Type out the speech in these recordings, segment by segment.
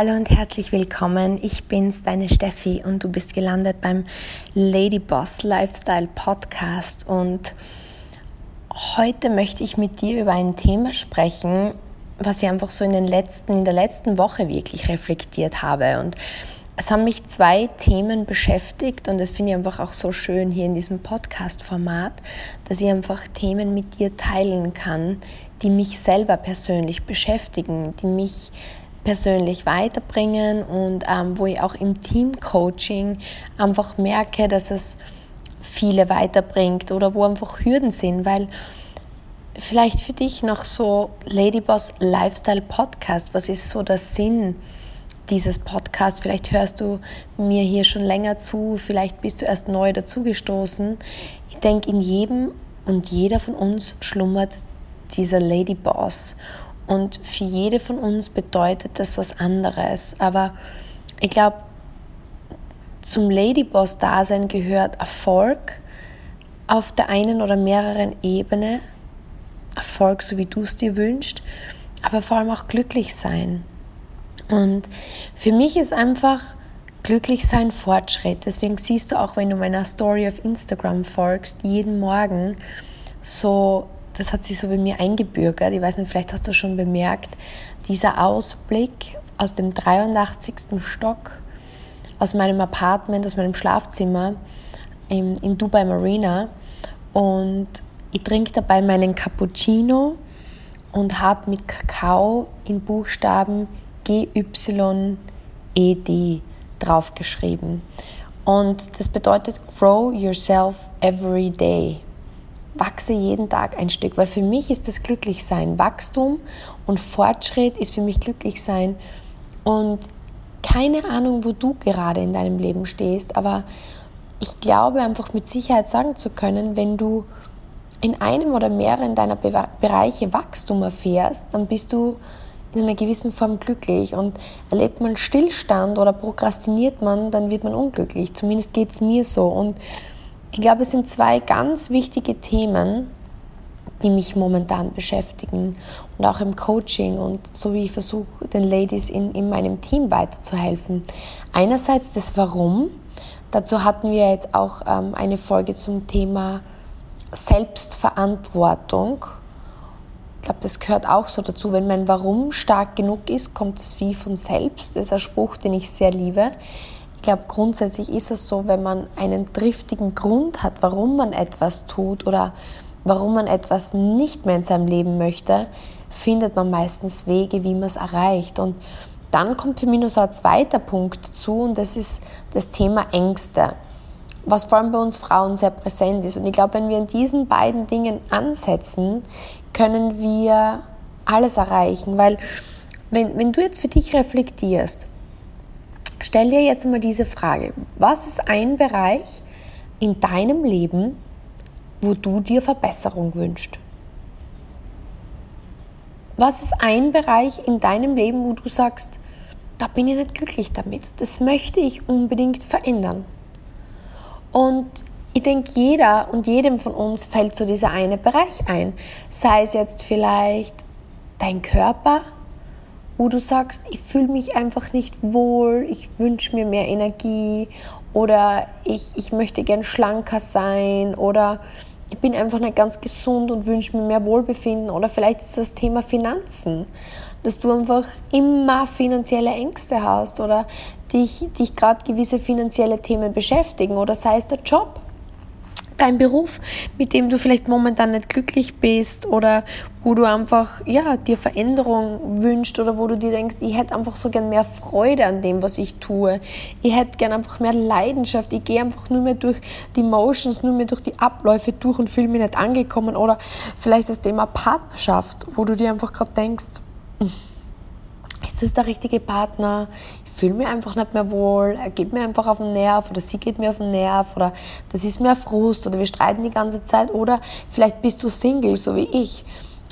Hallo und herzlich willkommen. Ich bin's, deine Steffi, und du bist gelandet beim Lady Boss Lifestyle Podcast. Und heute möchte ich mit dir über ein Thema sprechen, was ich einfach so in, den letzten, in der letzten Woche wirklich reflektiert habe. Und es haben mich zwei Themen beschäftigt und das finde ich einfach auch so schön hier in diesem Podcast-Format, dass ich einfach Themen mit dir teilen kann, die mich selber persönlich beschäftigen, die mich persönlich weiterbringen und ähm, wo ich auch im Team-Coaching einfach merke, dass es viele weiterbringt oder wo einfach Hürden sind, weil vielleicht für dich noch so Ladyboss Lifestyle Podcast, was ist so der Sinn dieses Podcasts? Vielleicht hörst du mir hier schon länger zu, vielleicht bist du erst neu dazugestoßen. Ich denke, in jedem und jeder von uns schlummert dieser Ladyboss und für jede von uns bedeutet das was anderes. Aber ich glaube, zum Ladyboss-Dasein gehört Erfolg auf der einen oder mehreren Ebene. Erfolg, so wie du es dir wünschst, aber vor allem auch glücklich sein. Und für mich ist einfach glücklich sein Fortschritt. Deswegen siehst du auch, wenn du meiner Story auf Instagram folgst, jeden Morgen so das hat sich so bei mir eingebürgert. Ich weiß nicht, vielleicht hast du schon bemerkt, dieser Ausblick aus dem 83. Stock, aus meinem Apartment, aus meinem Schlafzimmer in, in Dubai Marina. Und ich trinke dabei meinen Cappuccino und habe mit Kakao in Buchstaben G-Y-E-D draufgeschrieben. Und das bedeutet Grow Yourself Every Day wachse jeden Tag ein Stück, weil für mich ist das Glücklichsein. Wachstum und Fortschritt ist für mich Glücklichsein. Und keine Ahnung, wo du gerade in deinem Leben stehst, aber ich glaube einfach mit Sicherheit sagen zu können, wenn du in einem oder mehreren deiner Bereiche Wachstum erfährst, dann bist du in einer gewissen Form glücklich. Und erlebt man Stillstand oder prokrastiniert man, dann wird man unglücklich. Zumindest geht es mir so. Und ich glaube, es sind zwei ganz wichtige Themen, die mich momentan beschäftigen und auch im Coaching und so wie ich versuche, den Ladies in, in meinem Team weiterzuhelfen. Einerseits das Warum. Dazu hatten wir jetzt auch ähm, eine Folge zum Thema Selbstverantwortung. Ich glaube, das gehört auch so dazu. Wenn mein Warum stark genug ist, kommt das Wie von selbst. Das ist ein Spruch, den ich sehr liebe. Ich glaube, grundsätzlich ist es so, wenn man einen triftigen Grund hat, warum man etwas tut oder warum man etwas nicht mehr in seinem Leben möchte, findet man meistens Wege, wie man es erreicht. Und dann kommt für mich noch so ein zweiter Punkt zu und das ist das Thema Ängste, was vor allem bei uns Frauen sehr präsent ist. Und ich glaube, wenn wir in diesen beiden Dingen ansetzen, können wir alles erreichen, weil wenn, wenn du jetzt für dich reflektierst, Stell dir jetzt mal diese Frage. Was ist ein Bereich in deinem Leben, wo du dir Verbesserung wünschst? Was ist ein Bereich in deinem Leben, wo du sagst, da bin ich nicht glücklich damit, das möchte ich unbedingt verändern? Und ich denke, jeder und jedem von uns fällt so dieser eine Bereich ein. Sei es jetzt vielleicht dein Körper, wo du sagst, ich fühle mich einfach nicht wohl, ich wünsche mir mehr Energie oder ich, ich möchte gern schlanker sein oder ich bin einfach nicht ganz gesund und wünsche mir mehr Wohlbefinden oder vielleicht ist das Thema Finanzen, dass du einfach immer finanzielle Ängste hast oder dich, dich gerade gewisse finanzielle Themen beschäftigen oder sei es der Job dein Beruf, mit dem du vielleicht momentan nicht glücklich bist oder wo du einfach ja, dir Veränderung wünschst oder wo du dir denkst, ich hätte einfach so gern mehr Freude an dem, was ich tue. Ich hätte gern einfach mehr Leidenschaft. Ich gehe einfach nur mehr durch die Motions, nur mehr durch die Abläufe durch und fühle mich nicht angekommen. Oder vielleicht das Thema Partnerschaft, wo du dir einfach gerade denkst, ist das der richtige Partner? fühle mich einfach nicht mehr wohl, er geht mir einfach auf den Nerv oder sie geht mir auf den Nerv oder das ist mir Frust oder wir streiten die ganze Zeit oder vielleicht bist du Single, so wie ich.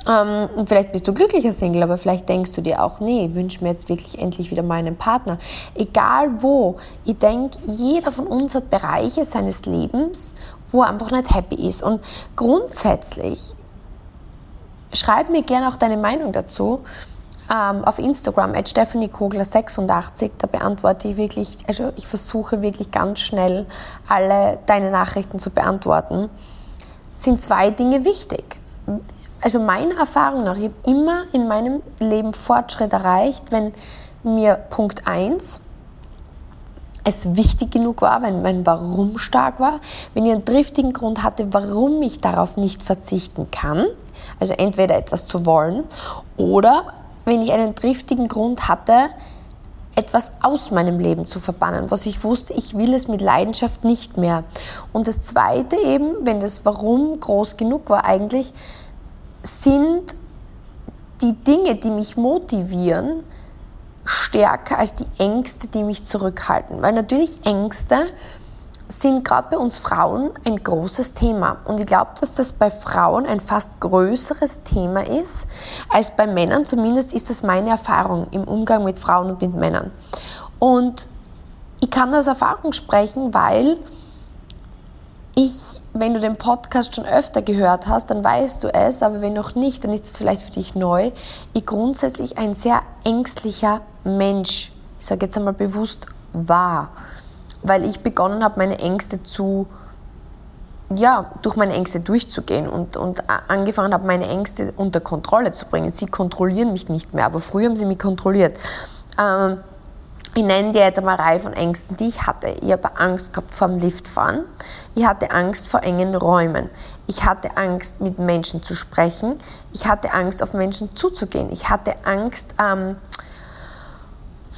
Ähm, vielleicht bist du glücklicher Single, aber vielleicht denkst du dir auch, nee, ich wünsche mir jetzt wirklich endlich wieder meinen Partner. Egal wo, ich denke, jeder von uns hat Bereiche seines Lebens, wo er einfach nicht happy ist. Und grundsätzlich, schreib mir gerne auch deine Meinung dazu, ähm, auf Instagram, at Stephanie Kogler86, da beantworte ich wirklich, also ich versuche wirklich ganz schnell alle deine Nachrichten zu beantworten, sind zwei Dinge wichtig. Also meiner Erfahrung nach, ich habe immer in meinem Leben Fortschritt erreicht, wenn mir Punkt 1 es wichtig genug war, wenn mein Warum stark war, wenn ich einen driftigen Grund hatte, warum ich darauf nicht verzichten kann, also entweder etwas zu wollen oder wenn ich einen driftigen Grund hatte, etwas aus meinem Leben zu verbannen, was ich wusste, ich will es mit Leidenschaft nicht mehr. Und das Zweite eben, wenn das Warum groß genug war eigentlich, sind die Dinge, die mich motivieren, stärker als die Ängste, die mich zurückhalten. Weil natürlich Ängste sind gerade bei uns Frauen ein großes Thema. Und ich glaube, dass das bei Frauen ein fast größeres Thema ist als bei Männern. Zumindest ist das meine Erfahrung im Umgang mit Frauen und mit Männern. Und ich kann aus Erfahrung sprechen, weil ich, wenn du den Podcast schon öfter gehört hast, dann weißt du es, aber wenn noch nicht, dann ist es vielleicht für dich neu. Ich grundsätzlich ein sehr ängstlicher Mensch, ich sage jetzt einmal bewusst, war, weil ich begonnen habe, meine Ängste zu, ja, durch meine Ängste durchzugehen und, und angefangen habe, meine Ängste unter Kontrolle zu bringen. Sie kontrollieren mich nicht mehr, aber früher haben sie mich kontrolliert. Ähm, ich nenne dir jetzt einmal eine Reihe von Ängsten, die ich hatte. Ich habe Angst gehabt vor dem Liftfahren. Ich hatte Angst vor engen Räumen. Ich hatte Angst, mit Menschen zu sprechen. Ich hatte Angst, auf Menschen zuzugehen. Ich hatte Angst, ähm,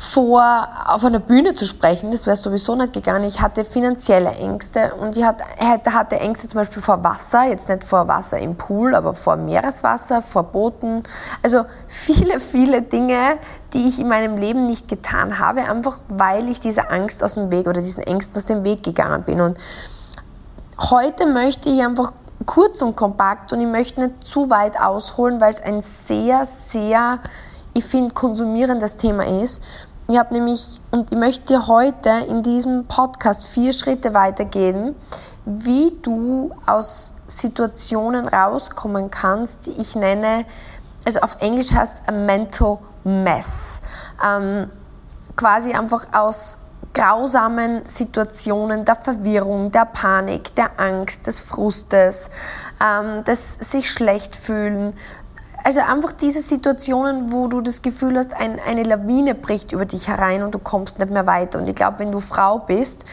vor, auf einer Bühne zu sprechen, das wäre sowieso nicht gegangen. Ich hatte finanzielle Ängste und ich hatte, Ängste zum Beispiel vor Wasser, jetzt nicht vor Wasser im Pool, aber vor Meereswasser, vor Booten. Also viele, viele Dinge, die ich in meinem Leben nicht getan habe, einfach weil ich dieser Angst aus dem Weg oder diesen Ängsten aus dem Weg gegangen bin. Und heute möchte ich einfach kurz und kompakt und ich möchte nicht zu weit ausholen, weil es ein sehr, sehr, ich finde, konsumierendes Thema ist. Ich habe nämlich, und ich möchte heute in diesem Podcast vier Schritte weitergeben, wie du aus Situationen rauskommen kannst, die ich nenne, also auf Englisch heißt a mental mess. Ähm, quasi einfach aus grausamen Situationen der Verwirrung, der Panik, der Angst, des Frustes, ähm, des sich schlecht fühlen, also einfach diese Situationen, wo du das Gefühl hast, ein, eine Lawine bricht über dich herein und du kommst nicht mehr weiter. Und ich glaube, wenn du Frau bist,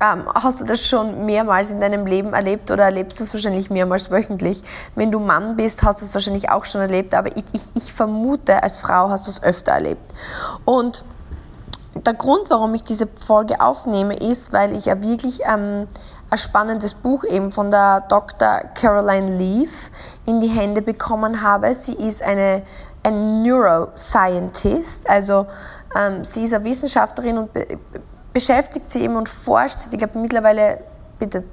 ähm, hast du das schon mehrmals in deinem Leben erlebt oder erlebst das wahrscheinlich mehrmals wöchentlich. Wenn du Mann bist, hast du es wahrscheinlich auch schon erlebt, aber ich, ich, ich vermute, als Frau hast du es öfter erlebt. Und der Grund, warum ich diese Folge aufnehme, ist, weil ich ja wirklich ähm, ein spannendes Buch eben von der Dr. Caroline Leaf in die Hände bekommen habe. Sie ist eine ein Neuroscientist, also ähm, sie ist eine Wissenschaftlerin und be beschäftigt sich eben und forscht. Ich glaube mittlerweile, bitte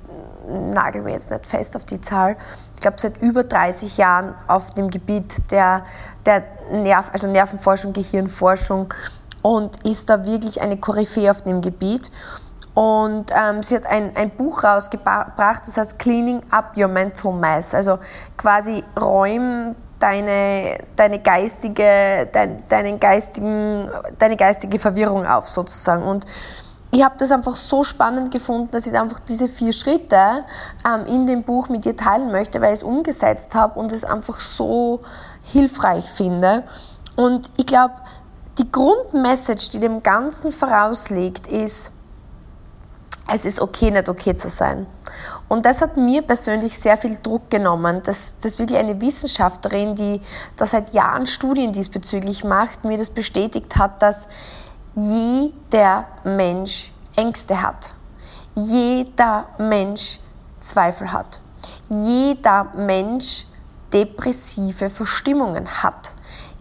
nagel mir jetzt nicht fest auf die Zahl, ich glaube seit über 30 Jahren auf dem Gebiet der, der Nerv, also Nervenforschung, Gehirnforschung und ist da wirklich eine Koryphäe auf dem Gebiet. Und ähm, sie hat ein, ein Buch rausgebracht, das heißt Cleaning Up Your Mental Mess. Also quasi räum deine, deine, geistige, dein, deinen geistigen, deine geistige Verwirrung auf sozusagen. Und ich habe das einfach so spannend gefunden, dass ich einfach diese vier Schritte ähm, in dem Buch mit dir teilen möchte, weil ich es umgesetzt habe und es einfach so hilfreich finde. Und ich glaube, die Grundmessage, die dem Ganzen vorausliegt, ist, es ist okay, nicht okay zu sein. Und das hat mir persönlich sehr viel Druck genommen, dass, dass wirklich eine Wissenschaftlerin, die da seit Jahren Studien diesbezüglich macht, mir das bestätigt hat, dass jeder Mensch Ängste hat. Jeder Mensch Zweifel hat. Jeder Mensch depressive Verstimmungen hat.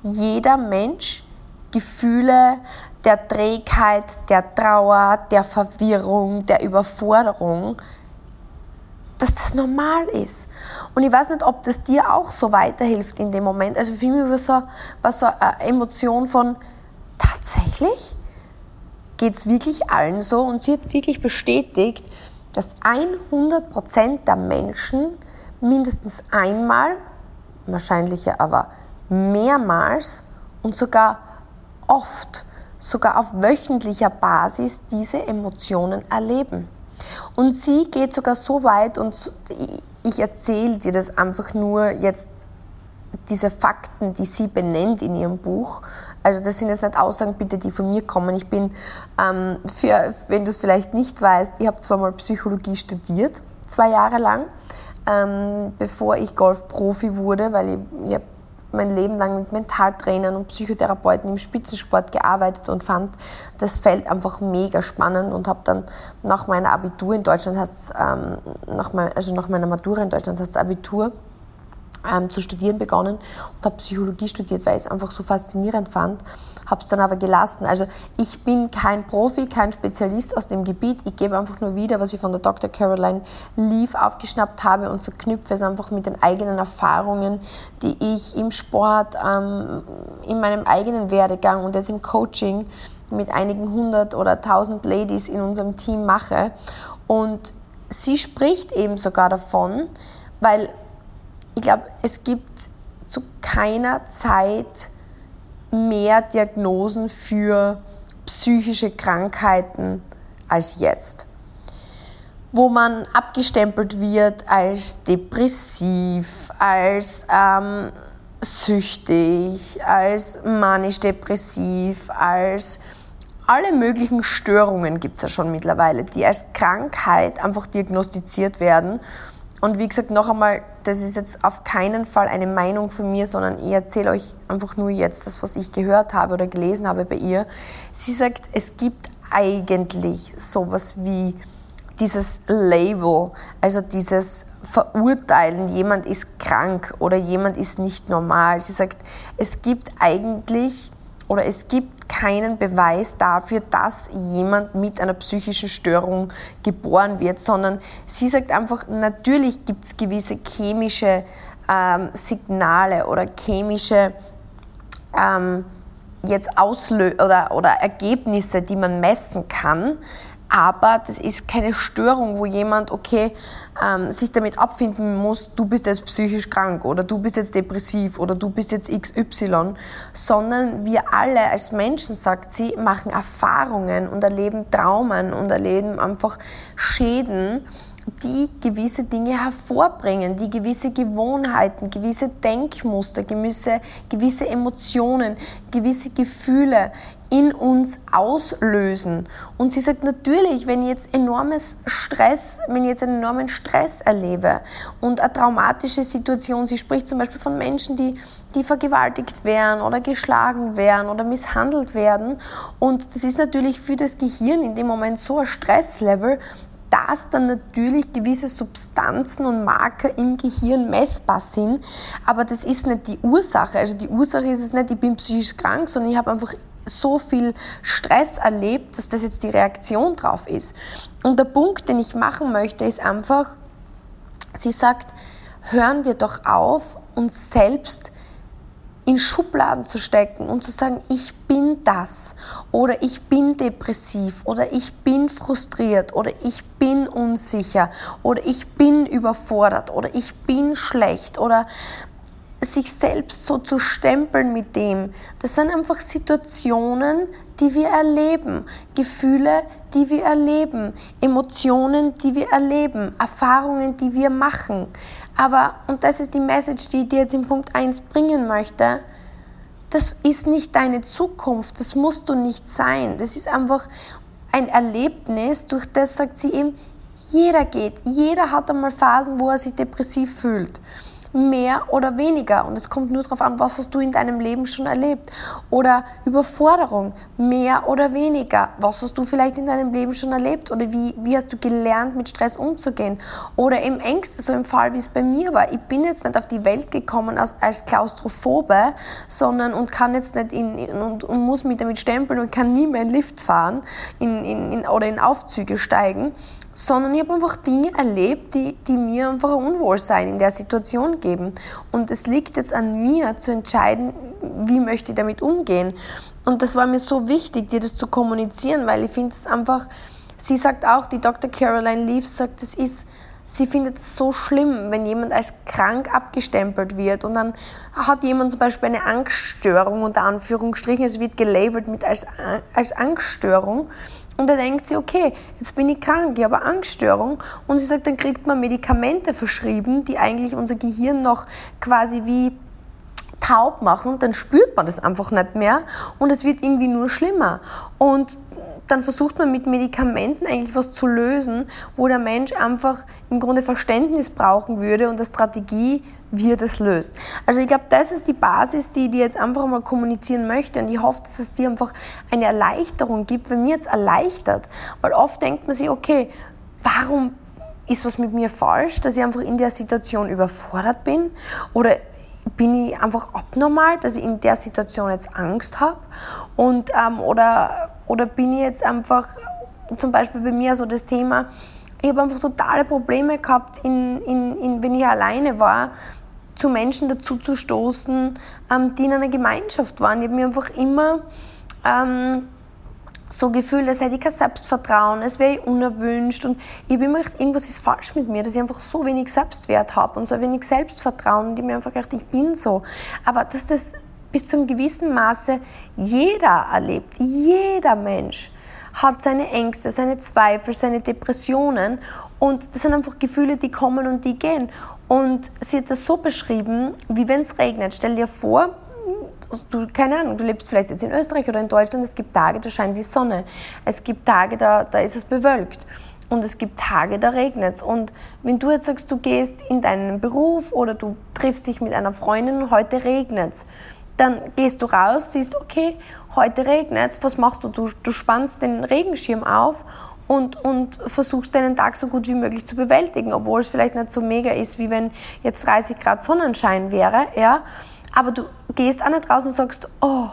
Jeder Mensch Gefühle der Trägheit, der Trauer, der Verwirrung, der Überforderung, dass das normal ist. Und ich weiß nicht, ob das dir auch so weiterhilft in dem Moment. Also für mich war so, war so eine Emotion von, tatsächlich? Geht es wirklich allen so? Und sie hat wirklich bestätigt, dass 100% der Menschen mindestens einmal, wahrscheinlich aber mehrmals und sogar oft, sogar auf wöchentlicher Basis diese Emotionen erleben. Und sie geht sogar so weit und ich erzähle dir das einfach nur jetzt diese Fakten, die sie benennt in ihrem Buch. Also das sind jetzt nicht Aussagen, bitte, die von mir kommen. Ich bin, ähm, für, wenn du es vielleicht nicht weißt, ich habe zwar mal Psychologie studiert, zwei Jahre lang, ähm, bevor ich Golfprofi wurde, weil ich, ich habe mein Leben lang mit Mentaltrainern und Psychotherapeuten im Spitzensport gearbeitet und fand das Feld einfach mega spannend und habe dann nach meiner Abitur in Deutschland, ähm, nach, mein, also nach meiner Matura in Deutschland, heißt Abitur, ähm, zu studieren begonnen und habe Psychologie studiert, weil ich es einfach so faszinierend fand, habe es dann aber gelassen. Also ich bin kein Profi, kein Spezialist aus dem Gebiet, ich gebe einfach nur wieder, was ich von der Dr. Caroline Leaf aufgeschnappt habe und verknüpfe es einfach mit den eigenen Erfahrungen, die ich im Sport, ähm, in meinem eigenen Werdegang und jetzt im Coaching mit einigen hundert oder tausend Ladies in unserem Team mache. Und sie spricht eben sogar davon, weil ich glaube, es gibt zu keiner Zeit mehr Diagnosen für psychische Krankheiten als jetzt. Wo man abgestempelt wird als depressiv, als ähm, süchtig, als manisch-depressiv, als alle möglichen Störungen gibt es ja schon mittlerweile, die als Krankheit einfach diagnostiziert werden und wie gesagt, noch einmal, das ist jetzt auf keinen Fall eine Meinung von mir, sondern ich erzähle euch einfach nur jetzt das, was ich gehört habe oder gelesen habe bei ihr. Sie sagt, es gibt eigentlich sowas wie dieses Label, also dieses Verurteilen, jemand ist krank oder jemand ist nicht normal. Sie sagt, es gibt eigentlich oder es gibt keinen Beweis dafür, dass jemand mit einer psychischen Störung geboren wird, sondern sie sagt einfach, natürlich gibt es gewisse chemische ähm, Signale oder chemische ähm, jetzt Auslö oder, oder Ergebnisse, die man messen kann, aber das ist keine Störung, wo jemand, okay, ähm, sich damit abfinden muss, du bist jetzt psychisch krank oder du bist jetzt depressiv oder du bist jetzt XY, sondern wir alle als Menschen, sagt sie, machen Erfahrungen und erleben Traumen und erleben einfach Schäden die gewisse Dinge hervorbringen, die gewisse Gewohnheiten, gewisse Denkmuster, gewisse, gewisse Emotionen, gewisse Gefühle in uns auslösen. Und sie sagt natürlich, wenn ich jetzt enormes Stress, wenn ich jetzt einen enormen Stress erlebe und eine traumatische Situation, sie spricht zum Beispiel von Menschen, die, die vergewaltigt werden oder geschlagen werden oder misshandelt werden. Und das ist natürlich für das Gehirn in dem Moment so ein Stresslevel, dass dann natürlich gewisse Substanzen und Marker im Gehirn messbar sind. Aber das ist nicht die Ursache. Also die Ursache ist es nicht, ich bin psychisch krank, sondern ich habe einfach so viel Stress erlebt, dass das jetzt die Reaktion drauf ist. Und der Punkt, den ich machen möchte, ist einfach, sie sagt, hören wir doch auf, uns selbst in Schubladen zu stecken und zu sagen, ich bin das oder ich bin depressiv oder ich bin frustriert oder ich bin unsicher oder ich bin überfordert oder ich bin schlecht oder sich selbst so zu stempeln mit dem. Das sind einfach Situationen, die wir erleben, Gefühle, die wir erleben, Emotionen, die wir erleben, Erfahrungen, die wir machen. Aber, und das ist die Message, die ich dir jetzt in Punkt 1 bringen möchte, das ist nicht deine Zukunft, das musst du nicht sein. Das ist einfach ein Erlebnis, durch das sagt sie eben, jeder geht, jeder hat einmal Phasen, wo er sich depressiv fühlt mehr oder weniger. Und es kommt nur darauf an, was hast du in deinem Leben schon erlebt. Oder Überforderung, mehr oder weniger. Was hast du vielleicht in deinem Leben schon erlebt? Oder wie, wie hast du gelernt, mit Stress umzugehen? Oder im Ängste, so im Fall, wie es bei mir war. Ich bin jetzt nicht auf die Welt gekommen als, als Klaustrophobe, sondern und kann jetzt nicht in, in und, und, muss mich damit stempeln und kann nie mehr in Lift fahren in, in, in, oder in Aufzüge steigen, sondern ich habe einfach Dinge erlebt, die, die mir einfach ein Unwohlsein in der Situation geben. Und es liegt jetzt an mir zu entscheiden, wie möchte ich damit umgehen. Und das war mir so wichtig, dir das zu kommunizieren, weil ich finde es einfach, sie sagt auch, die Dr. Caroline Leaf sagt, es ist sie findet es so schlimm, wenn jemand als krank abgestempelt wird und dann hat jemand zum Beispiel eine Angststörung unter Anführungsstrichen, es wird gelabelt mit als, als Angststörung und da denkt sie, okay, jetzt bin ich krank, ich habe Angststörung. Und sie sagt, dann kriegt man Medikamente verschrieben, die eigentlich unser Gehirn noch quasi wie taub machen, dann spürt man das einfach nicht mehr und es wird irgendwie nur schlimmer. Und dann versucht man mit Medikamenten eigentlich was zu lösen, wo der Mensch einfach im Grunde Verständnis brauchen würde und eine Strategie, wie er das löst. Also ich glaube, das ist die Basis, die ich jetzt einfach mal kommunizieren möchte. Und ich hoffe, dass es dir einfach eine Erleichterung gibt, wenn mir jetzt erleichtert, weil oft denkt man sich, okay, warum ist was mit mir falsch, dass ich einfach in der Situation überfordert bin? Oder bin ich einfach abnormal, dass ich in der Situation jetzt Angst habe und ähm, oder oder bin ich jetzt einfach, zum Beispiel bei mir so das Thema, ich habe einfach totale Probleme gehabt, in, in, in, wenn ich alleine war, zu Menschen dazu zu stoßen, ähm, die in einer Gemeinschaft waren. Ich habe mir einfach immer ähm, so gefühlt, als hätte ich kein Selbstvertrauen, als wäre ich unerwünscht und ich habe immer gedacht, irgendwas ist falsch mit mir, dass ich einfach so wenig Selbstwert habe und so wenig Selbstvertrauen und ich mir einfach gedacht, ich bin so. Aber dass das bis zu einem gewissen Maße jeder erlebt. Jeder Mensch hat seine Ängste, seine Zweifel, seine Depressionen und das sind einfach Gefühle, die kommen und die gehen. Und sie hat das so beschrieben, wie wenn es regnet. Stell dir vor, du, keine Ahnung, du lebst vielleicht jetzt in Österreich oder in Deutschland, es gibt Tage, da scheint die Sonne. Es gibt Tage, da, da ist es bewölkt. Und es gibt Tage, da regnet es. Und wenn du jetzt sagst, du gehst in deinen Beruf oder du triffst dich mit einer Freundin und heute regnet es, dann gehst du raus, siehst, okay, heute regnet es, was machst du? du? Du spannst den Regenschirm auf und, und versuchst deinen Tag so gut wie möglich zu bewältigen, obwohl es vielleicht nicht so mega ist, wie wenn jetzt 30 Grad Sonnenschein wäre, ja. Aber du gehst auch nicht raus und sagst, oh,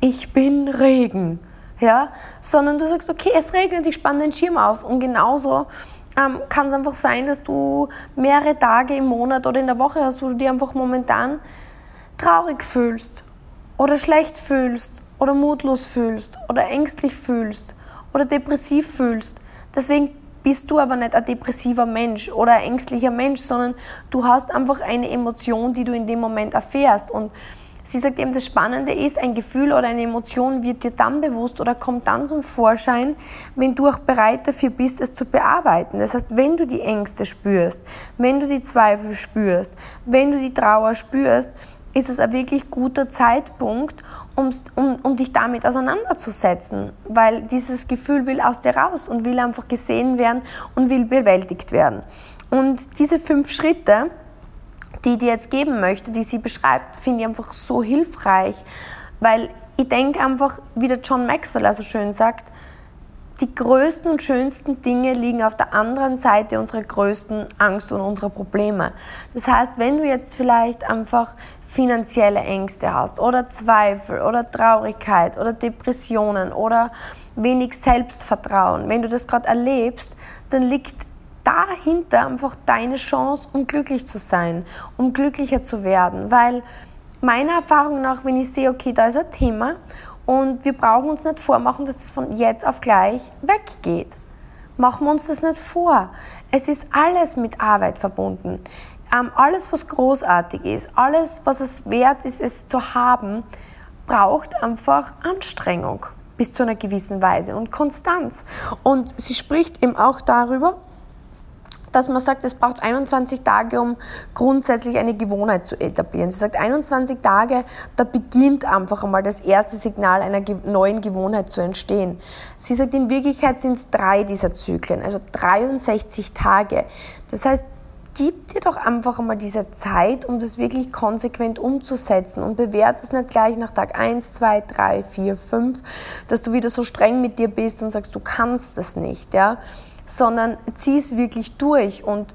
ich bin Regen, ja, sondern du sagst, okay, es regnet, ich spanne den Schirm auf und genauso ähm, kann es einfach sein, dass du mehrere Tage im Monat oder in der Woche hast, wo du dir einfach momentan traurig fühlst oder schlecht fühlst oder mutlos fühlst oder ängstlich fühlst oder depressiv fühlst. Deswegen bist du aber nicht ein depressiver Mensch oder ein ängstlicher Mensch, sondern du hast einfach eine Emotion, die du in dem Moment erfährst. Und sie sagt eben, das Spannende ist, ein Gefühl oder eine Emotion wird dir dann bewusst oder kommt dann zum Vorschein, wenn du auch bereit dafür bist, es zu bearbeiten. Das heißt, wenn du die Ängste spürst, wenn du die Zweifel spürst, wenn du die Trauer spürst, ist es ein wirklich guter Zeitpunkt, um, um, um dich damit auseinanderzusetzen, weil dieses Gefühl will aus dir raus und will einfach gesehen werden und will bewältigt werden. Und diese fünf Schritte, die ich dir jetzt geben möchte, die sie beschreibt, finde ich einfach so hilfreich, weil ich denke einfach, wie der John Maxwell also schön sagt, die größten und schönsten Dinge liegen auf der anderen Seite unserer größten Angst und unserer Probleme. Das heißt, wenn du jetzt vielleicht einfach finanzielle Ängste hast oder Zweifel oder Traurigkeit oder Depressionen oder wenig Selbstvertrauen, wenn du das gerade erlebst, dann liegt dahinter einfach deine Chance, um glücklich zu sein, um glücklicher zu werden. Weil meiner Erfahrung nach, wenn ich sehe, okay, da ist ein Thema und wir brauchen uns nicht vormachen, dass das von jetzt auf gleich weggeht. Machen wir uns das nicht vor. Es ist alles mit Arbeit verbunden. Ähm, alles, was großartig ist, alles, was es wert ist, es zu haben, braucht einfach Anstrengung bis zu einer gewissen Weise und Konstanz. Und sie spricht eben auch darüber, dass man sagt, es braucht 21 Tage, um grundsätzlich eine Gewohnheit zu etablieren. Sie sagt, 21 Tage, da beginnt einfach einmal das erste Signal einer neuen Gewohnheit zu entstehen. Sie sagt, in Wirklichkeit sind es drei dieser Zyklen, also 63 Tage. Das heißt, gib dir doch einfach einmal diese Zeit, um das wirklich konsequent umzusetzen und bewerte es nicht gleich nach Tag 1, 2, 3, 4, 5, dass du wieder so streng mit dir bist und sagst, du kannst das nicht, ja sondern zieh es wirklich durch. Und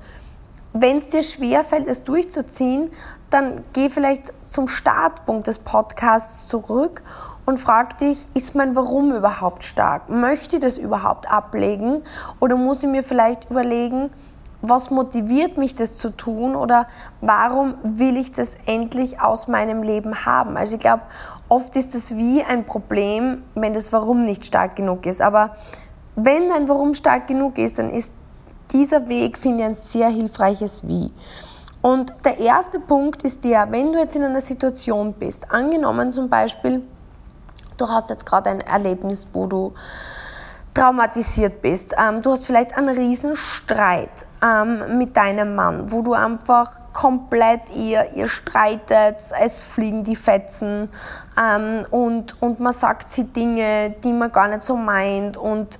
wenn es dir schwerfällt, es durchzuziehen, dann geh vielleicht zum Startpunkt des Podcasts zurück und frag dich, ist mein Warum überhaupt stark? Möchte ich das überhaupt ablegen? Oder muss ich mir vielleicht überlegen, was motiviert mich, das zu tun? Oder warum will ich das endlich aus meinem Leben haben? Also ich glaube, oft ist es wie ein Problem, wenn das Warum nicht stark genug ist. Aber wenn dein Warum stark genug ist, dann ist dieser Weg finde ich ein sehr hilfreiches Wie. Und der erste Punkt ist der, wenn du jetzt in einer Situation bist, angenommen zum Beispiel, du hast jetzt gerade ein Erlebnis, wo du traumatisiert bist, ähm, du hast vielleicht einen riesen Streit ähm, mit deinem Mann, wo du einfach komplett ihr, ihr streitet, es fliegen die Fetzen ähm, und, und man sagt sie Dinge, die man gar nicht so meint und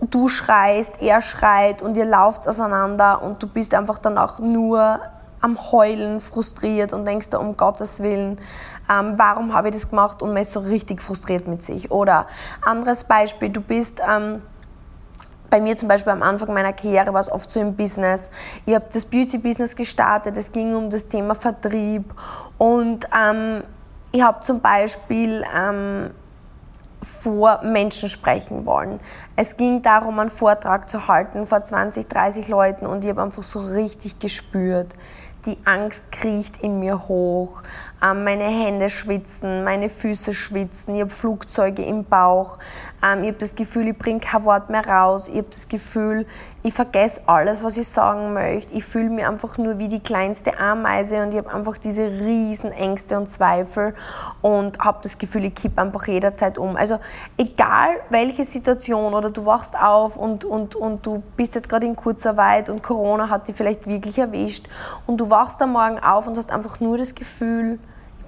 du schreist, er schreit und ihr lauft auseinander und du bist einfach dann auch nur am Heulen frustriert und denkst da, um Gottes Willen, ähm, warum habe ich das gemacht und man ist so richtig frustriert mit sich. Oder anderes Beispiel, du bist... Ähm, bei mir zum Beispiel am Anfang meiner Karriere war es oft so im Business. Ich habe das Beauty-Business gestartet, es ging um das Thema Vertrieb und ähm, ich habe zum Beispiel ähm, vor Menschen sprechen wollen. Es ging darum, einen Vortrag zu halten vor 20, 30 Leuten und ich habe einfach so richtig gespürt, die Angst kriecht in mir hoch, meine Hände schwitzen, meine Füße schwitzen, ich habe Flugzeuge im Bauch, ähm, ich habe das Gefühl, ich bringe kein Wort mehr raus, ich habe das Gefühl, ich vergesse alles, was ich sagen möchte, ich fühle mich einfach nur wie die kleinste Ameise und ich habe einfach diese riesen Ängste und Zweifel und habe das Gefühl, ich kippe einfach jederzeit um. Also egal welche Situation oder du wachst auf und, und, und du bist jetzt gerade in Kurzarbeit und Corona hat dich vielleicht wirklich erwischt und du wachst am Morgen auf und hast einfach nur das Gefühl,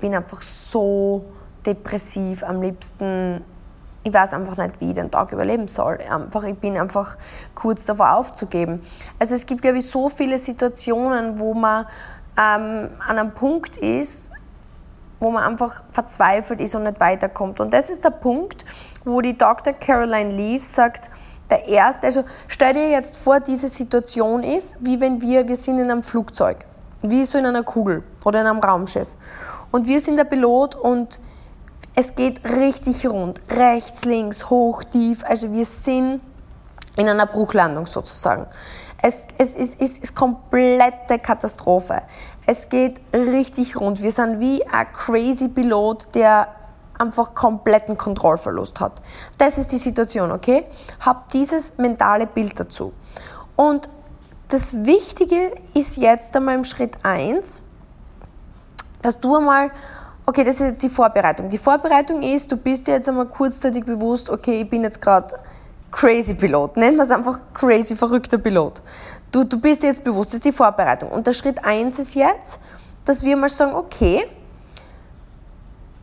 bin einfach so depressiv, am liebsten, ich weiß einfach nicht, wie ich den Tag überleben soll. Einfach, ich bin einfach kurz davor aufzugeben. Also es gibt, glaube ich, so viele Situationen, wo man ähm, an einem Punkt ist, wo man einfach verzweifelt ist und nicht weiterkommt. Und das ist der Punkt, wo die Dr. Caroline Leaf sagt, der erste, also stell dir jetzt vor, diese Situation ist, wie wenn wir, wir sind in einem Flugzeug, wie so in einer Kugel oder in einem Raumschiff. Und wir sind der Pilot und es geht richtig rund. Rechts, links, hoch, tief. Also wir sind in einer Bruchlandung sozusagen. Es, es, es, es ist komplette Katastrophe. Es geht richtig rund. Wir sind wie ein crazy Pilot, der einfach kompletten Kontrollverlust hat. Das ist die Situation, okay? Hab dieses mentale Bild dazu. Und das Wichtige ist jetzt einmal im Schritt 1, dass du einmal, okay, das ist jetzt die Vorbereitung. Die Vorbereitung ist, du bist dir jetzt einmal kurzzeitig bewusst, okay, ich bin jetzt gerade crazy Pilot. Nennen wir es einfach crazy, verrückter Pilot. Du, du bist dir jetzt bewusst, das ist die Vorbereitung. Und der Schritt 1 ist jetzt, dass wir mal sagen, okay,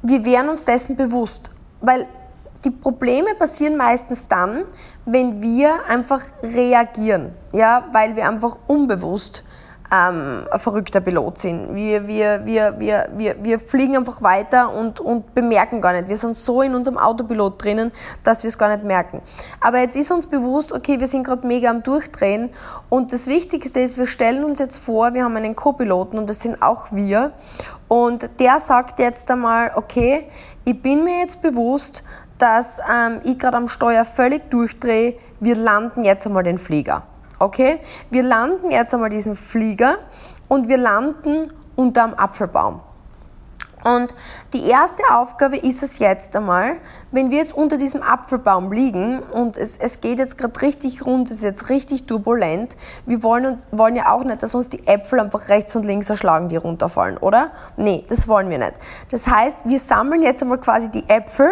wir wären uns dessen bewusst. Weil die Probleme passieren meistens dann, wenn wir einfach reagieren, ja, weil wir einfach unbewusst ähm, ein verrückter Pilot sind. Wir, wir, wir, wir, wir, wir fliegen einfach weiter und, und bemerken gar nicht. Wir sind so in unserem Autopilot drinnen, dass wir es gar nicht merken. Aber jetzt ist uns bewusst, okay, wir sind gerade mega am Durchdrehen und das Wichtigste ist, wir stellen uns jetzt vor, wir haben einen Co-Piloten und das sind auch wir und der sagt jetzt einmal, okay, ich bin mir jetzt bewusst, dass ähm, ich gerade am Steuer völlig durchdrehe, wir landen jetzt einmal den Flieger. Okay? Wir landen jetzt einmal diesen Flieger und wir landen unterm Apfelbaum. Und die erste Aufgabe ist es jetzt einmal, wenn wir jetzt unter diesem Apfelbaum liegen und es, es geht jetzt gerade richtig rund, es ist jetzt richtig turbulent, wir wollen, wollen ja auch nicht, dass uns die Äpfel einfach rechts und links erschlagen, die runterfallen, oder? Nee, das wollen wir nicht. Das heißt, wir sammeln jetzt einmal quasi die Äpfel,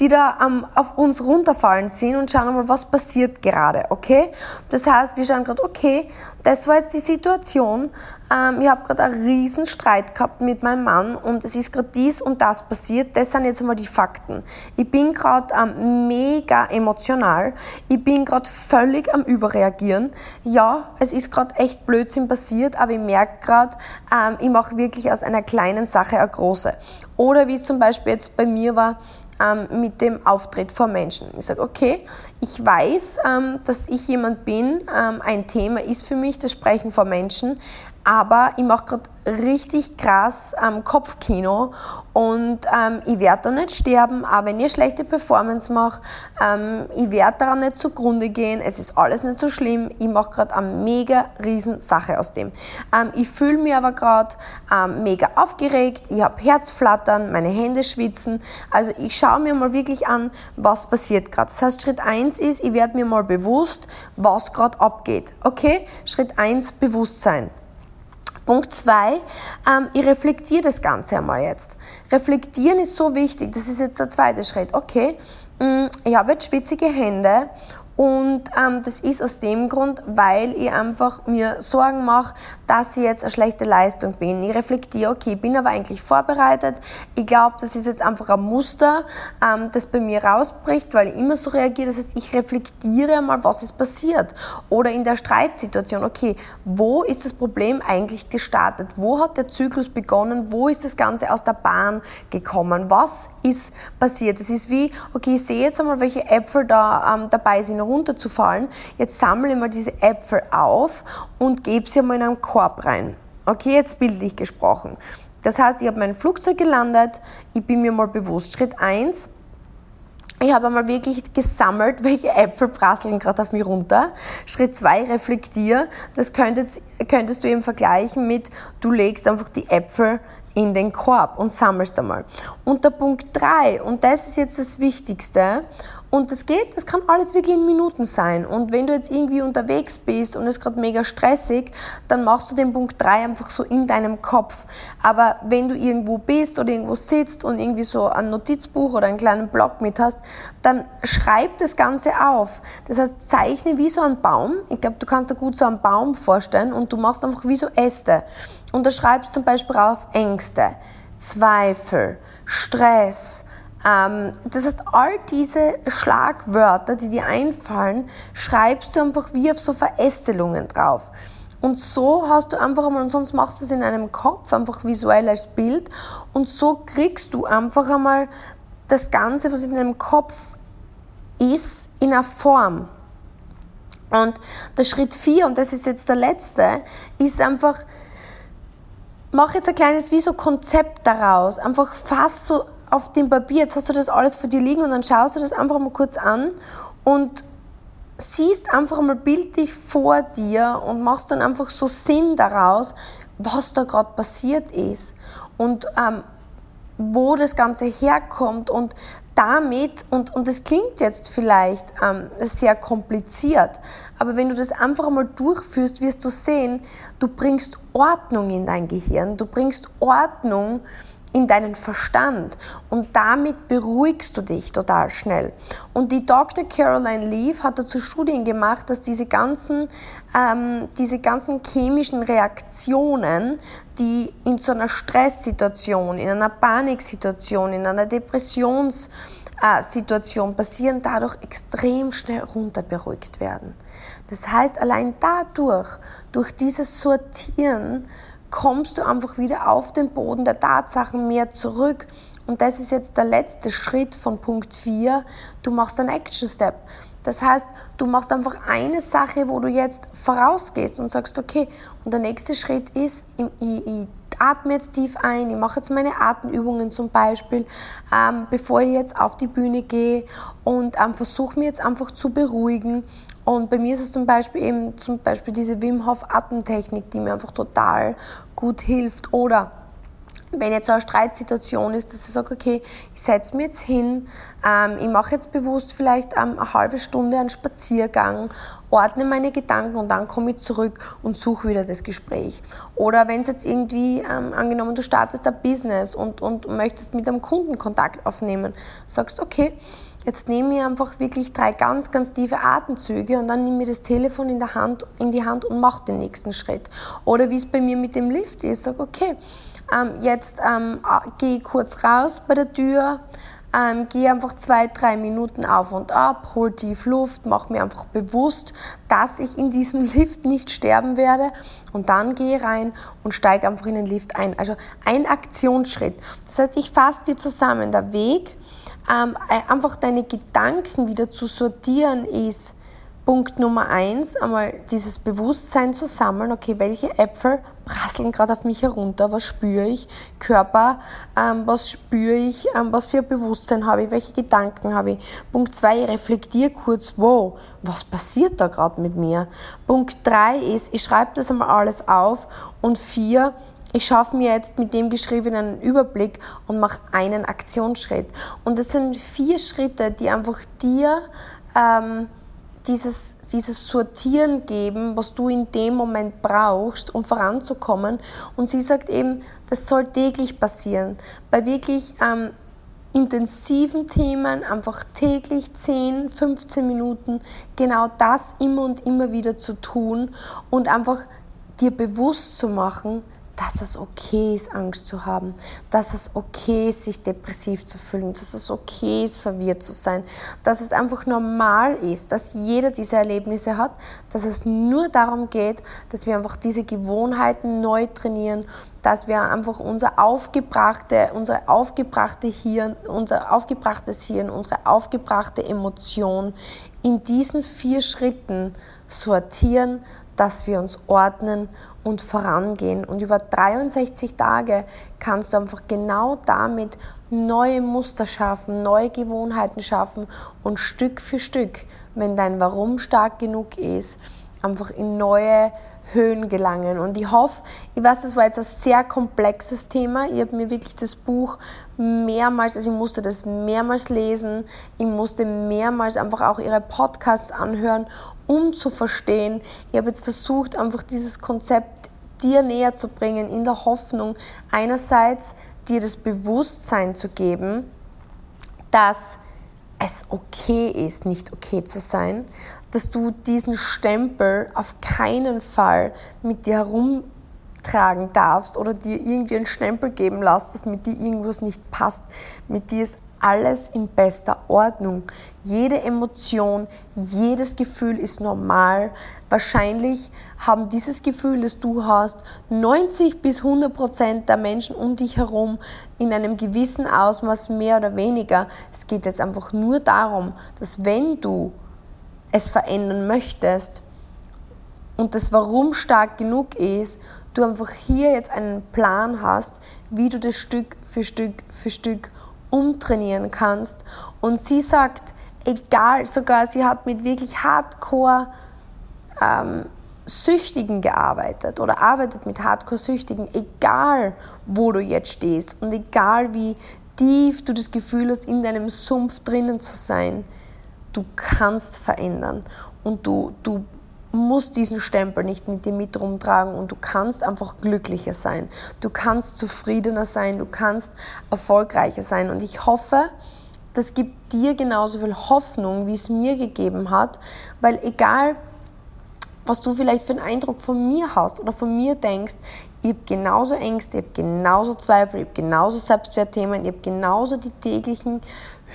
die da ähm, auf uns runterfallen sind und schauen einmal, was passiert gerade, okay? Das heißt, wir schauen gerade, okay, das war jetzt die Situation, ähm, ich habe gerade einen riesen Streit gehabt mit meinem Mann und es ist gerade dies und das passiert. Das sind jetzt einmal die Fakten. Ich bin gerade ähm, mega emotional. Ich bin gerade völlig am Überreagieren. Ja, es ist gerade echt Blödsinn passiert, aber ich merke gerade, ähm, ich mache wirklich aus einer kleinen Sache eine große. Oder wie es zum Beispiel jetzt bei mir war, ähm, mit dem Auftritt vor Menschen. Ich sage, okay, ich weiß, ähm, dass ich jemand bin, ähm, ein Thema ist für mich das Sprechen vor Menschen, aber ich mache gerade richtig krass ähm, Kopfkino und ähm, ich werde da nicht sterben, aber wenn ich eine schlechte Performance mache, ähm, ich werde daran nicht zugrunde gehen, es ist alles nicht so schlimm, ich mache gerade eine mega riesen Sache aus dem. Ähm, ich fühle mich aber gerade ähm, mega aufgeregt, ich habe Herzflattern, meine Hände schwitzen, also ich schaue mir mal wirklich an, was passiert gerade. Das heißt, Schritt 1 ist, ich werde mir mal bewusst, was gerade abgeht. Okay, Schritt 1, Bewusstsein. Punkt zwei, ähm, ich reflektiere das Ganze einmal jetzt. Reflektieren ist so wichtig, das ist jetzt der zweite Schritt. Okay, mm, ich habe jetzt schwitzige Hände und ähm, das ist aus dem Grund, weil ich einfach mir Sorgen mache, dass ich jetzt eine schlechte Leistung bin. Ich reflektiere, okay, ich bin aber eigentlich vorbereitet. Ich glaube, das ist jetzt einfach ein Muster, ähm, das bei mir rausbricht, weil ich immer so reagiere. Das heißt, ich reflektiere mal, was ist passiert. Oder in der Streitsituation, okay, wo ist das Problem eigentlich gestartet? Wo hat der Zyklus begonnen? Wo ist das Ganze aus der Bahn gekommen? Was ist passiert? Das ist wie, okay, ich sehe jetzt einmal, welche Äpfel da ähm, dabei sind runterzufallen. Jetzt sammle ich mal diese Äpfel auf und gebe sie mal in einen Korb rein. Okay, jetzt bildlich gesprochen. Das heißt, ich habe mein Flugzeug gelandet, ich bin mir mal bewusst. Schritt 1, ich habe einmal wirklich gesammelt, welche Äpfel prasseln gerade auf mich runter. Schritt 2, reflektier. Das könntest, könntest du eben vergleichen mit, du legst einfach die Äpfel in den Korb und sammelst einmal. Und der Punkt 3, und das ist jetzt das Wichtigste, und das geht, das kann alles wirklich in Minuten sein. Und wenn du jetzt irgendwie unterwegs bist und es gerade mega stressig, dann machst du den Punkt 3 einfach so in deinem Kopf. Aber wenn du irgendwo bist oder irgendwo sitzt und irgendwie so ein Notizbuch oder einen kleinen Block mit hast, dann schreib das Ganze auf. Das heißt, zeichne wie so einen Baum. Ich glaube, du kannst dir gut so einen Baum vorstellen und du machst einfach wie so Äste. Und da schreibst zum Beispiel auf Ängste, Zweifel, Stress, das heißt, all diese Schlagwörter, die dir einfallen, schreibst du einfach wie auf so Verästelungen drauf. Und so hast du einfach einmal, und sonst machst du es in einem Kopf, einfach visuell als Bild. Und so kriegst du einfach einmal das Ganze, was in deinem Kopf ist, in einer Form. Und der Schritt 4, und das ist jetzt der letzte, ist einfach, mach jetzt ein kleines wie so Konzept daraus. Einfach fass so auf dem Papier, jetzt hast du das alles vor dir liegen und dann schaust du das einfach mal kurz an und siehst einfach mal bildlich vor dir und machst dann einfach so Sinn daraus, was da gerade passiert ist und ähm, wo das Ganze herkommt und damit, und, und das klingt jetzt vielleicht ähm, sehr kompliziert, aber wenn du das einfach mal durchführst, wirst du sehen, du bringst Ordnung in dein Gehirn, du bringst Ordnung in deinen Verstand und damit beruhigst du dich total schnell. Und die Dr. Caroline Leaf hat dazu Studien gemacht, dass diese ganzen, ähm, diese ganzen chemischen Reaktionen, die in so einer Stresssituation, in einer Paniksituation, in einer Depressionssituation passieren, dadurch extrem schnell runterberuhigt werden. Das heißt, allein dadurch, durch dieses Sortieren, kommst du einfach wieder auf den Boden der Tatsachen mehr zurück. Und das ist jetzt der letzte Schritt von Punkt 4. Du machst einen Action Step. Das heißt, du machst einfach eine Sache, wo du jetzt vorausgehst und sagst, okay, und der nächste Schritt ist, ich, ich atme jetzt tief ein, ich mache jetzt meine Atemübungen zum Beispiel, ähm, bevor ich jetzt auf die Bühne gehe und ähm, versuche mich jetzt einfach zu beruhigen und bei mir ist es zum Beispiel eben zum Beispiel diese Wim Hof Atemtechnik, die mir einfach total gut hilft. Oder wenn jetzt eine Streitsituation ist, dass ich sage, okay, ich setze mich jetzt hin, ähm, ich mache jetzt bewusst vielleicht ähm, eine halbe Stunde einen Spaziergang, ordne meine Gedanken und dann komme ich zurück und suche wieder das Gespräch. Oder wenn es jetzt irgendwie, ähm, angenommen, du startest ein Business und, und möchtest mit einem Kunden Kontakt aufnehmen, sagst, okay, Jetzt nehme ich einfach wirklich drei ganz, ganz tiefe Atemzüge und dann nehme ich das Telefon in, der Hand, in die Hand und mache den nächsten Schritt. Oder wie es bei mir mit dem Lift ist, sage okay, ähm, jetzt ähm, gehe ich kurz raus bei der Tür, ähm, gehe einfach zwei, drei Minuten auf und ab, hol tief Luft, mache mir einfach bewusst, dass ich in diesem Lift nicht sterben werde und dann gehe rein und steige einfach in den Lift ein. Also ein Aktionsschritt. Das heißt, ich fasse dir zusammen, der Weg, ähm, äh, einfach deine Gedanken wieder zu sortieren ist Punkt Nummer eins, einmal dieses Bewusstsein zu sammeln, okay, welche Äpfel prasseln gerade auf mich herunter? Was spüre ich? Körper, ähm, was spüre ich? Ähm, was für ein Bewusstsein habe ich? Welche Gedanken habe ich? Punkt 2, reflektiere kurz, wow, was passiert da gerade mit mir? Punkt 3 ist, ich schreibe das einmal alles auf. Und 4, ich schaffe mir jetzt mit dem Geschriebenen einen Überblick und mache einen Aktionsschritt. Und das sind vier Schritte, die einfach dir ähm, dieses, dieses Sortieren geben, was du in dem Moment brauchst, um voranzukommen. Und sie sagt eben, das soll täglich passieren. Bei wirklich ähm, intensiven Themen einfach täglich 10, 15 Minuten genau das immer und immer wieder zu tun und einfach dir bewusst zu machen, dass es okay ist, Angst zu haben, dass es okay ist, sich depressiv zu fühlen, dass es okay ist, verwirrt zu sein, dass es einfach normal ist, dass jeder diese Erlebnisse hat, dass es nur darum geht, dass wir einfach diese Gewohnheiten neu trainieren, dass wir einfach unser aufgebrachte, unsere aufgebrachte Hirn, unser aufgebrachtes Hirn, unsere aufgebrachte Emotion in diesen vier Schritten sortieren, dass wir uns ordnen und vorangehen. Und über 63 Tage kannst du einfach genau damit neue Muster schaffen, neue Gewohnheiten schaffen und Stück für Stück, wenn dein Warum stark genug ist, einfach in neue Höhen gelangen. Und ich hoffe, ich weiß, das war jetzt ein sehr komplexes Thema. Ich habe mir wirklich das Buch mehrmals, also ich musste das mehrmals lesen, ich musste mehrmals einfach auch ihre Podcasts anhören, um zu verstehen. Ich habe jetzt versucht, einfach dieses Konzept dir näher zu bringen, in der Hoffnung, einerseits dir das Bewusstsein zu geben, dass es okay ist, nicht okay zu sein, dass du diesen Stempel auf keinen Fall mit dir herumtragen darfst oder dir irgendwie einen Stempel geben lässt, dass mit dir irgendwas nicht passt. Mit dir ist alles in bester Ordnung. Jede Emotion, jedes Gefühl ist normal. Wahrscheinlich haben dieses Gefühl, das du hast, 90 bis 100 Prozent der Menschen um dich herum in einem gewissen Ausmaß mehr oder weniger. Es geht jetzt einfach nur darum, dass wenn du es verändern möchtest und das Warum stark genug ist, du einfach hier jetzt einen Plan hast, wie du das Stück für Stück für Stück umtrainieren kannst. Und sie sagt, egal, sogar sie hat mit wirklich Hardcore ähm, Süchtigen gearbeitet oder arbeitet mit Hardcore-Süchtigen, egal wo du jetzt stehst und egal wie tief du das Gefühl hast, in deinem Sumpf drinnen zu sein, du kannst verändern und du, du musst diesen Stempel nicht mit dir mit rumtragen und du kannst einfach glücklicher sein. Du kannst zufriedener sein, du kannst erfolgreicher sein. Und ich hoffe, das gibt dir genauso viel Hoffnung, wie es mir gegeben hat, weil egal, was du vielleicht für einen Eindruck von mir hast oder von mir denkst, ich habe genauso Ängste, ich habe genauso Zweifel, ich habe genauso Selbstwertthemen, ich habe genauso die täglichen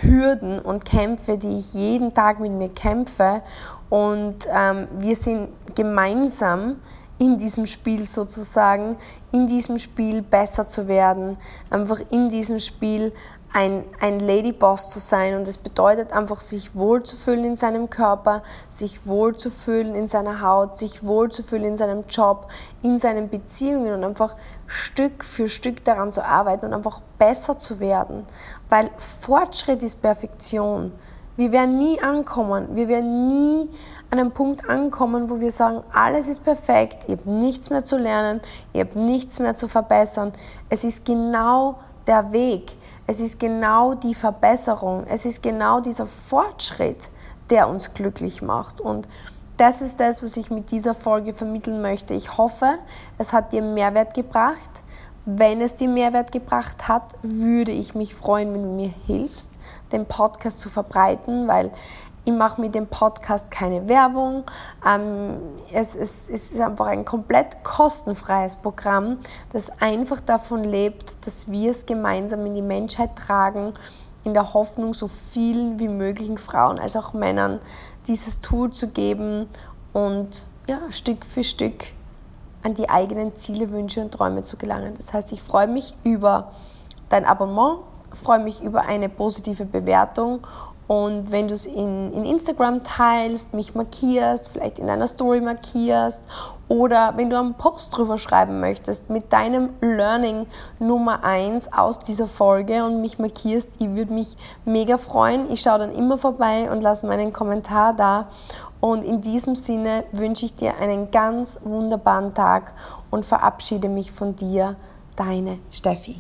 Hürden und Kämpfe, die ich jeden Tag mit mir kämpfe. Und ähm, wir sind gemeinsam in diesem Spiel sozusagen, in diesem Spiel besser zu werden, einfach in diesem Spiel ein, ein Ladyboss zu sein und es bedeutet einfach, sich wohlzufühlen in seinem Körper, sich wohlzufühlen in seiner Haut, sich wohlzufühlen in seinem Job, in seinen Beziehungen und einfach Stück für Stück daran zu arbeiten und einfach besser zu werden, weil Fortschritt ist Perfektion. Wir werden nie ankommen, wir werden nie an einem Punkt ankommen, wo wir sagen, alles ist perfekt, ich habe nichts mehr zu lernen, ich habe nichts mehr zu verbessern. Es ist genau der Weg es ist genau die Verbesserung, es ist genau dieser Fortschritt, der uns glücklich macht. Und das ist das, was ich mit dieser Folge vermitteln möchte. Ich hoffe, es hat dir Mehrwert gebracht. Wenn es dir Mehrwert gebracht hat, würde ich mich freuen, wenn du mir hilfst, den Podcast zu verbreiten, weil ich mache mit dem Podcast keine Werbung. Ähm, es, ist einfach ein komplett kostenfreies Programm, das einfach davon lebt, dass wir es gemeinsam in die Menschheit tragen, in der Hoffnung, so vielen wie möglichen Frauen als auch Männern dieses Tool zu geben und ja, Stück für Stück an die eigenen Ziele, Wünsche und Träume zu gelangen. Das heißt, ich freue mich über dein Abonnement, freue mich über eine positive Bewertung Und wenn du es in, in Instagram teilst, mich markierst, vielleicht in deiner Story markierst oder wenn du einen Post drüber schreiben möchtest mit deinem Learning Nummer 1 aus dieser Folge und mich markierst, ich würde mich mega freuen. Ich schaue dann immer vorbei und lasse meinen Kommentar da. Und in diesem Sinne wünsche ich dir einen ganz wunderbaren Tag und verabschiede mich von dir, deine Steffi.